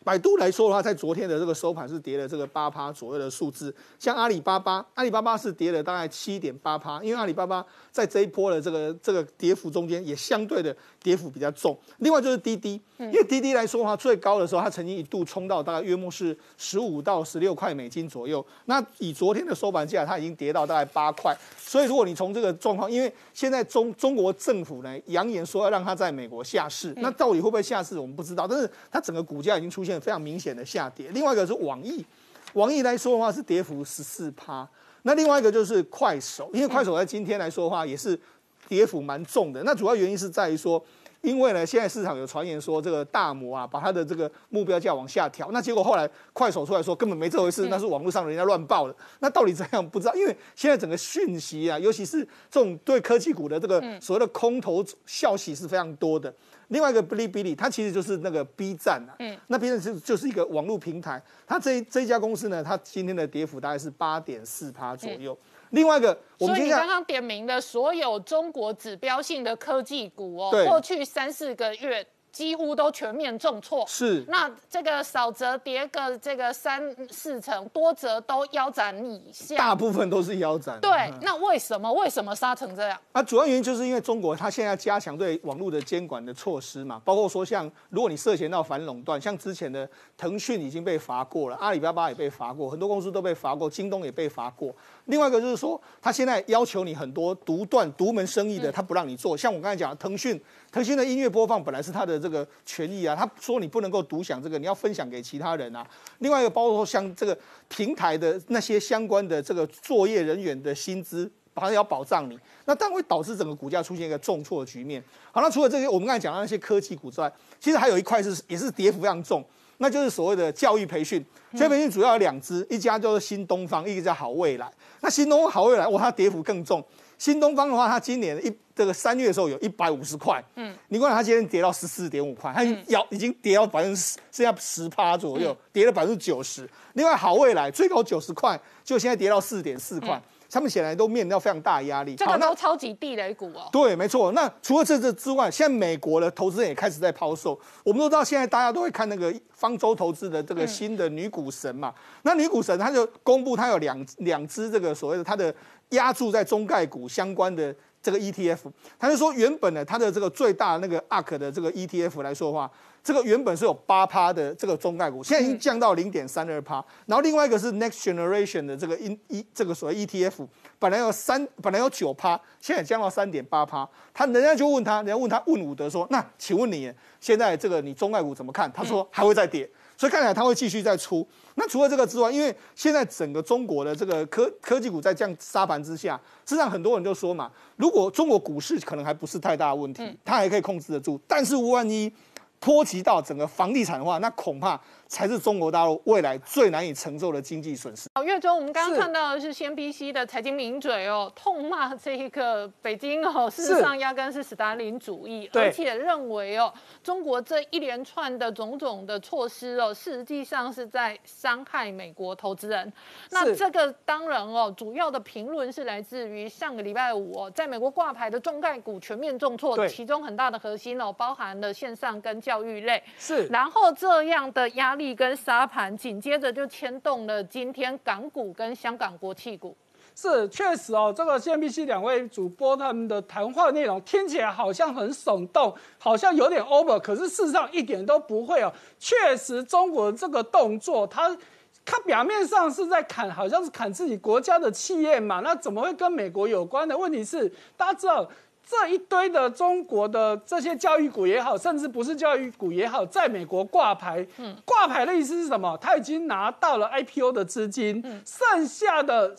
百度来说的话，在昨天的这个收盘是跌了这个八趴左右的数字。像阿里巴巴，阿里巴巴是跌了大概七点八趴，因为阿里巴巴在这一波的这个这个跌幅中间也相对的跌幅比较重。另外就是滴滴，因为滴滴来说的话，最高的时候它曾经一度冲到大概约莫是十五到十六块美金左右。那以昨天的收盘价，它已经跌到大概八块。所以如果你从这个状况，因为现在中中国政府呢扬言说要让它在美国下市，那到底会不会下市，我们不知道。但是它整个股价已经出现。非常明显的下跌。另外一个是网易，网易来说的话是跌幅十四趴。那另外一个就是快手，因为快手在今天来说的话也是跌幅蛮重的。那主要原因是在于说，因为呢现在市场有传言说这个大摩啊把它的这个目标价往下调。那结果后来快手出来说根本没这回事，那是网络上人家乱报的。那到底怎样不知道？因为现在整个讯息啊，尤其是这种对科技股的这个所谓的空头消息是非常多的。另外一个哔哩哔哩，它其实就是那个 B 站啊，嗯，那 B 站是就是一个网络平台，它这这一家公司呢，它今天的跌幅大概是八点四趴左右。另外一个，所以你刚刚点名的所有中国指标性的科技股哦，过去三四个月。几乎都全面重挫，是那这个少则跌个这个三四成，多则都腰斩以下，大部分都是腰斩。对，那为什么为什么杀成这样？啊，主要原因就是因为中国它现在加强对网络的监管的措施嘛，包括说像如果你涉嫌到反垄断，像之前的腾讯已经被罚过了，阿里巴巴也被罚过，很多公司都被罚过，京东也被罚过。另外一个就是说，他现在要求你很多独断独门生意的，他不让你做。像我刚才讲，腾讯，腾讯的音乐播放本来是他的这个权益啊，他说你不能够独享这个，你要分享给其他人啊。另外一个包括像这个平台的那些相关的这个作业人员的薪资，反正要保障你，那当然会导致整个股价出现一个重挫的局面。好，那除了这些我们刚才讲的那些科技股之外，其实还有一块是也是跌幅非常重。那就是所谓的教育培训，教育培训主要有两支，一家叫做新东方，一个叫好未来。那新东方好未来，哇，它跌幅更重。新东方的话，它今年一这个三月的时候有一百五十块，嗯，你看它今天跌到十四点五块，它要已经跌到百分之剩下十趴左右，跌了百分之九十。另外好未来最高九十块，就现在跌到四点四块。他们显然都面临到非常大的压力，这个都超级地雷股哦。对，没错。那除了这这之外，现在美国的投资人也开始在抛售。我们都知道，现在大家都会看那个方舟投资的这个新的女股神嘛。那女股神，她就公布她有两两只这个所谓的她的压注在中概股相关的这个 ETF。他就说，原本呢，它的这个最大那个 ARK 的这个 ETF 来说的话。这个原本是有八趴的这个中概股，现在已经降到零点三二趴。然后另外一个是 Next Generation 的这个一一这个所谓 ETF，本来有三，本来有九趴，现在降到三点八趴。他人家就问他，人家问他问伍德说：“那请问你现在这个你中概股怎么看？”他说还会再跌，所以看起来它会继续再出。那除了这个之外，因为现在整个中国的这个科科技股在这样沙盘之下，实际上很多人就说嘛，如果中国股市可能还不是太大的问题，它还可以控制得住，但是万一。波及到整个房地产的话，那恐怕。才是中国大陆未来最难以承受的经济损失。好，月中我们刚刚看到的是 CNBC 的财经名嘴哦，痛骂这一个北京哦，事实上压根是斯大林主义，而且认为哦，中国这一连串的种种的措施哦，实际上是在伤害美国投资人。那这个当然哦，主要的评论是来自于上个礼拜五哦，在美国挂牌的中概股全面重挫，其中很大的核心哦，包含了线上跟教育类。是，然后这样的压。力跟沙盘紧接着就牵动了今天港股跟香港国企股，是确实哦。这个 CNBC 两位主播他们的谈话内容听起来好像很耸动，好像有点 over，可是事实上一点都不会哦。确实，中国这个动作，它它表面上是在砍，好像是砍自己国家的企业嘛，那怎么会跟美国有关的？问题是大家知道。这一堆的中国的这些教育股也好，甚至不是教育股也好，在美国挂牌，挂牌的意思是什么？他已经拿到了 IPO 的资金，剩下的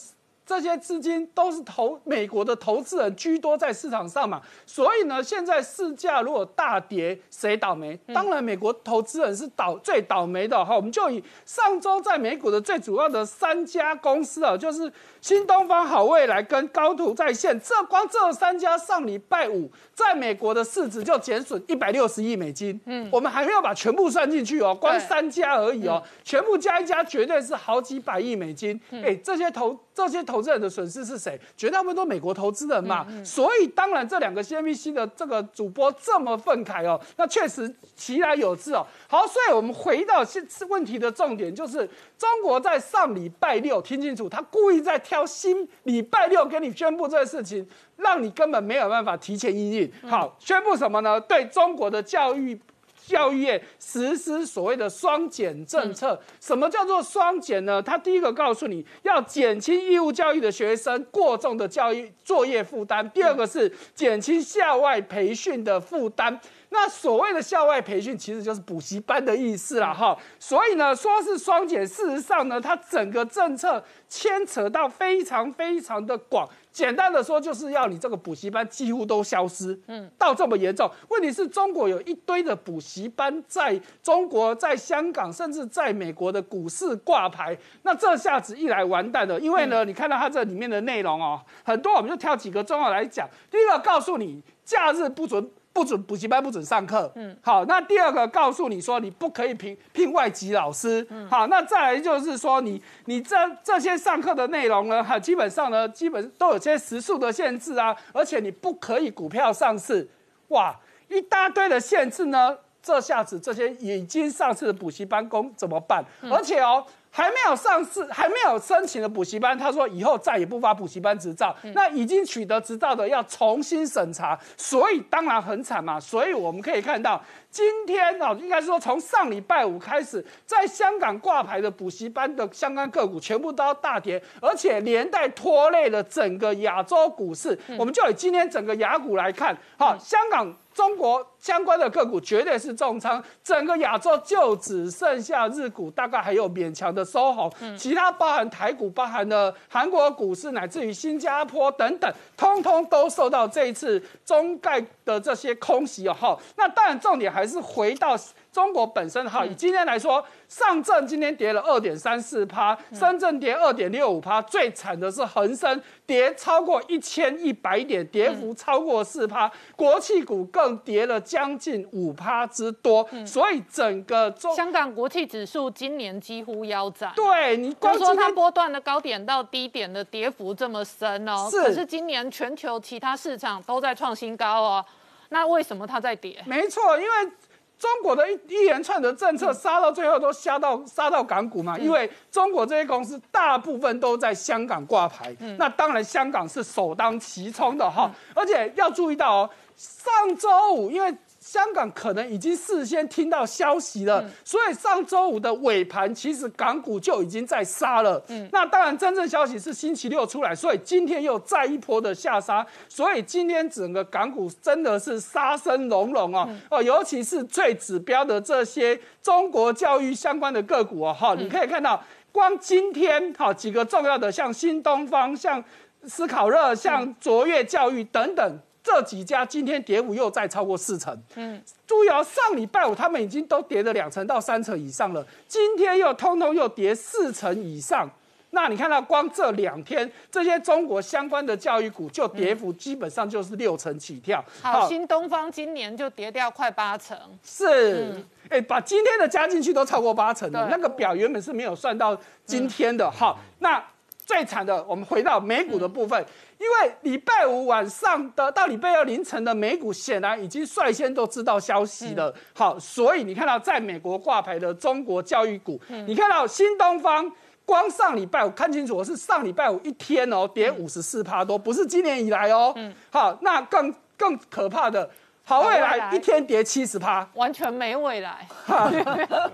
这些资金都是投美国的投资人居多在市场上嘛，所以呢，现在市价如果大跌，谁倒霉？当然美国投资人是倒最倒霉的哈。我们就以上周在美股的最主要的三家公司啊，就是新东方、好未来跟高途在线，这光这三家上礼拜五在美国的市值就减损一百六十亿美金。嗯，我们还没有把全部算进去哦，光三家而已哦，全部加一加绝对是好几百亿美金。哎，这些投。这些投资人的损失是谁？绝大部分都美国投资人嘛，所以当然这两个 CNBC 的这个主播这么愤慨哦，那确实其来有自哦。好，所以我们回到现问题的重点，就是中国在上礼拜六听清楚，他故意在挑新礼拜六跟你宣布这个事情，让你根本没有办法提前应应。好，宣布什么呢？对中国的教育。教育业实施所谓的双减政策，什么叫做双减呢？他第一个告诉你要减轻义务教育的学生过重的教育作业负担，第二个是减轻校外培训的负担。那所谓的校外培训其实就是补习班的意思了，哈，所以呢，说是双减，事实上呢，它整个政策牵扯到非常非常的广。简单的说，就是要你这个补习班几乎都消失，嗯，到这么严重。问题是中国有一堆的补习班在中国、在香港，甚至在美国的股市挂牌，那这下子一来完蛋了。因为呢，你看到它这里面的内容哦，很多，我们就挑几个重要来讲。第一个告诉你，假日不准。不准补习班不准上课，嗯，好，那第二个告诉你说你不可以聘聘外籍老师，嗯，好，那再来就是说你你这这些上课的内容呢，哈，基本上呢，基本都有些时数的限制啊，而且你不可以股票上市，哇，一大堆的限制呢，这下子这些已经上市的补习班工怎么办？而且哦。还没有上市，还没有申请的补习班，他说以后再也不发补习班执照。那已经取得执照的要重新审查，所以当然很惨嘛。所以我们可以看到，今天哦，应该说从上礼拜五开始，在香港挂牌的补习班的相关个股全部都要大跌，而且连带拖累了整个亚洲股市。我们就以今天整个亚股来看，好，香港。中国相关的个股绝对是重仓，整个亚洲就只剩下日股，大概还有勉强的收红，其他包含台股、包含了韩国股市，乃至于新加坡等等，通通都受到这一次中概的这些空袭哦。哈，那当然重点还是回到。中国本身哈，以今天来说，上证今天跌了二点三四趴，深圳跌二点六五趴，最惨的是恒生跌超过一千一百点，跌幅超过四趴，国企股更跌了将近五趴之多，所以整个中香港国企指数今年几乎腰斩。对你光说它波段的高点到低点的跌幅这么深哦，是，可是今年全球其他市场都在创新高哦，那为什么它在跌？没错，因为。中国的一一连串的政策杀到最后都杀到杀到港股嘛，因为中国这些公司大部分都在香港挂牌，那当然香港是首当其冲的哈，而且要注意到哦，上周五因为。香港可能已经事先听到消息了，所以上周五的尾盘其实港股就已经在杀了。嗯，那当然真正消息是星期六出来，所以今天又再一波的下杀，所以今天整个港股真的是杀声隆隆啊。哦，尤其是最指标的这些中国教育相关的个股哦哈，你可以看到，光今天哈几个重要的像新东方、像思考热、像卓越教育等等。这几家今天跌幅又再超过四成，嗯，注意哦，上礼拜五他们已经都跌了两成到三成以上了，今天又通通又跌四成以上，那你看到光这两天这些中国相关的教育股就跌幅基本上就是六成起跳。好，新东方今年就跌掉快八成，是，哎，把今天的加进去都超过八成了，那个表原本是没有算到今天的。好，那最惨的，我们回到美股的部分。因为礼拜五晚上的到礼拜二凌晨的美股，显然已经率先都知道消息了。好，所以你看到在美国挂牌的中国教育股，你看到新东方，光上礼拜五看清楚，我是上礼拜五一天哦，跌五十四趴多，不是今年以来哦。好，那更更可怕的。好未来来。一天跌七十趴，完全没未来。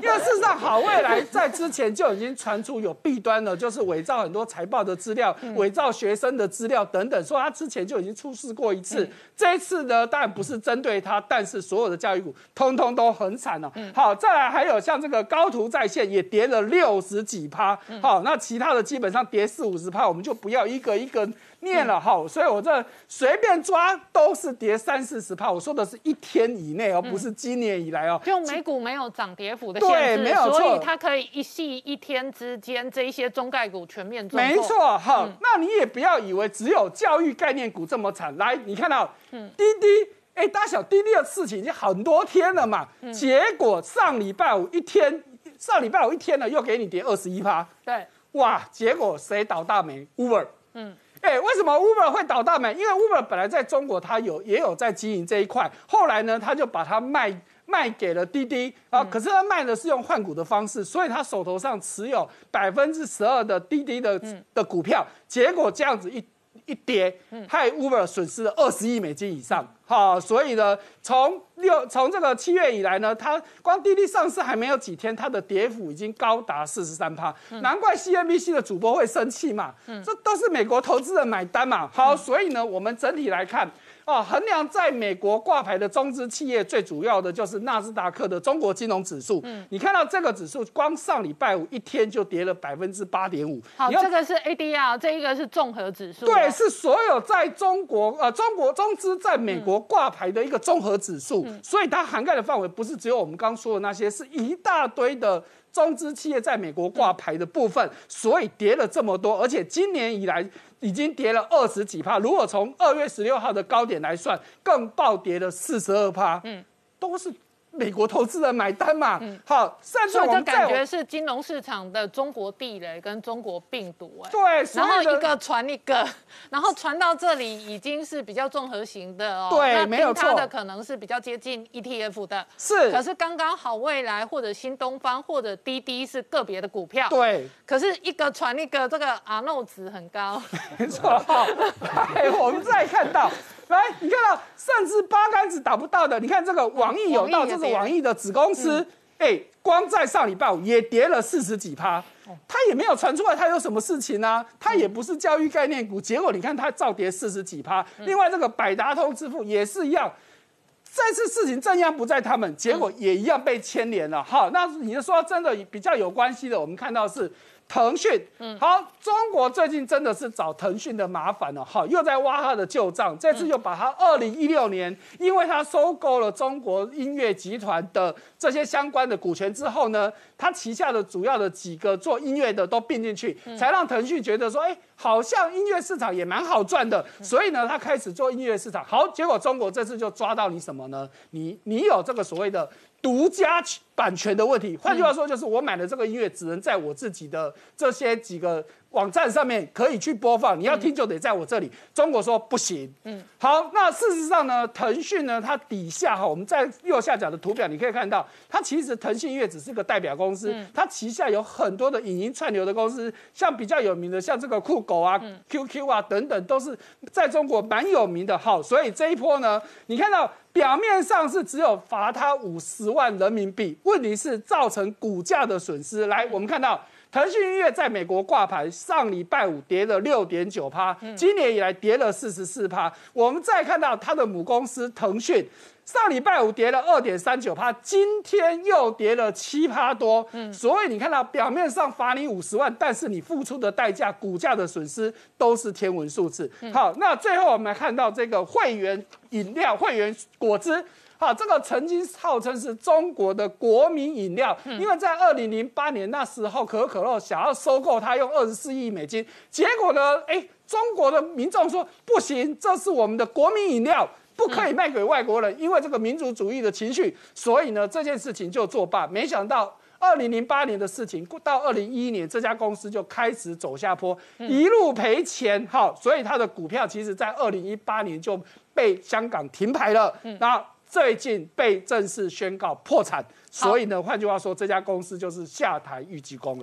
因为事实上，好未来在之前就已经传出有弊端了，就是伪造很多财报的资料、伪造学生的资料等等，说他之前就已经出事过一次。这一次呢，当然不是针对他，但是所有的教育股通通都很惨了、好，再来还有像这个高途在线也跌了六十几趴，好，那其他的基本上跌四五十趴，我们就不要一个一个。念了。哈，所以我这随便抓都是跌三四十趴，我说的是一天以内哦，不是今年以来哦。就美股没有涨跌幅的对限制，没有错所以它可以一系一天之间这一些中概股全面重挫。没错，好，那你也不要以为只有教育概念股这么惨。来，你看到滴滴，哎，大小滴滴的事情已经很多天了嘛，结果上礼拜五一天，上礼拜五一天呢，又给你跌二十一趴，对，哇，结果谁倒大霉？Uber。嗯。哎，为什么 Uber 会倒大霉？因为 Uber 本来在中国，它有也有在经营这一块，后来呢，他就把它卖卖给了滴滴啊。可是他卖的是用换股的方式，所以他手头上持有百分之十二的滴滴的的股票，结果这样子一一跌，害 Uber 损失了二十亿美金以上。好，所以呢，从六从这个七月以来呢，它光滴滴上市还没有几天，它的跌幅已经高达四十三趴，难怪 CNBC 的主播会生气嘛，这都是美国投资人买单嘛。好，所以呢，我们整体来看。啊，衡量在美国挂牌的中资企业，最主要的就是纳斯达克的中国金融指数。嗯，你看到这个指数，光上礼拜五一天就跌了百分之八点五。好，这个是 ADR，这一个是综合指数。对，是所有在中国呃中国中资在美国挂牌的一个综合指数，所以它涵盖的范围不是只有我们刚说的那些，是一大堆的中资企业在美国挂牌的部分，所以跌了这么多，而且今年以来已经跌了二十几趴。如果从二月十六号的高点来算，更暴跌了四十二趴。嗯，都是美国投资人买单嘛。好，所以这我们感觉是金融市场的中国地雷跟中国病毒哎。对，然后一个传一个，然后传到这里已经是比较综合型的哦。对那没有错的可能是比较接近 ETF 的。是可是刚刚好未来或者新东方或者滴滴是个别的股票。。对。可是一个传一个，这个阿诺值很高。没错，我们再看到，来，你看到，甚至八竿子打不到的，你看这个网易有道，这是网易的子公司，哎、光在上礼拜五也跌了四十几趴。它也没有传出来它有什么事情啊，它也不是教育概念股，结果你看它照跌四十几趴。另外这个百达通支付也是一样，这次事情正央不在他们，结果也一样被牵连了。好，那你就说真的比较有关系的，我们看到是腾讯。好，中国最近真的是找腾讯的麻烦了。哈，又在挖他的旧账，这次又把他二零一六年，因为他收购了中国音乐集团的这些相关的股权之后呢，他旗下的主要的几个做音乐的都并进去，才让腾讯觉得说，哎，好像音乐市场也蛮好赚的，所以呢，他开始做音乐市场。好，结果中国这次就抓到你什么呢？你你有这个所谓的独家版权的问题，换句话说，就是我买的这个音乐只能在我自己的这些几个网站上面可以去播放，你要听就得在我这里。中国说不行。嗯，好，那事实上呢，腾讯呢，它底下哈，我们在右下角的图表你可以看到，它其实腾讯音乐只是个代表公司，它旗下有很多的影音串流的公司，像比较有名的，像这个酷狗啊、QQ 啊等等，都是在中国蛮有名的。好，所以这一波呢，你看到。表面上是只有罚他五十万人民币，问题是造成股价的损失。来，我们看到腾讯音乐在美国挂牌，上礼拜五跌了六点九趴，今年以来跌了四十四趴。我们再看到它的母公司腾讯。上礼拜五跌了二点三九趴，今天又跌了七趴多。嗯，所以你看到表面上罚你五十万，但是你付出的代价、股价的损失都是天文数字。好，那最后我们来看到这个会员饮料、会员果汁。好，这个曾经号称是中国的国民饮料，因为在二零零八年那时候，可口可乐想要收购它，用二十四亿美金，结果呢，哎，中国的民众说不行，这是我们的国民饮料。不可以卖给外国人，因为这个民族主义的情绪，所以呢这件事情就作罢。没想到二零零八年的事情到二零一一年，这家公司就开始走下坡，一路赔钱。好，所以它的股票其实在二零一八年就被香港停牌了。那最近被正式宣告破产，所以呢，换句话说，这家公司就是下台预计工了。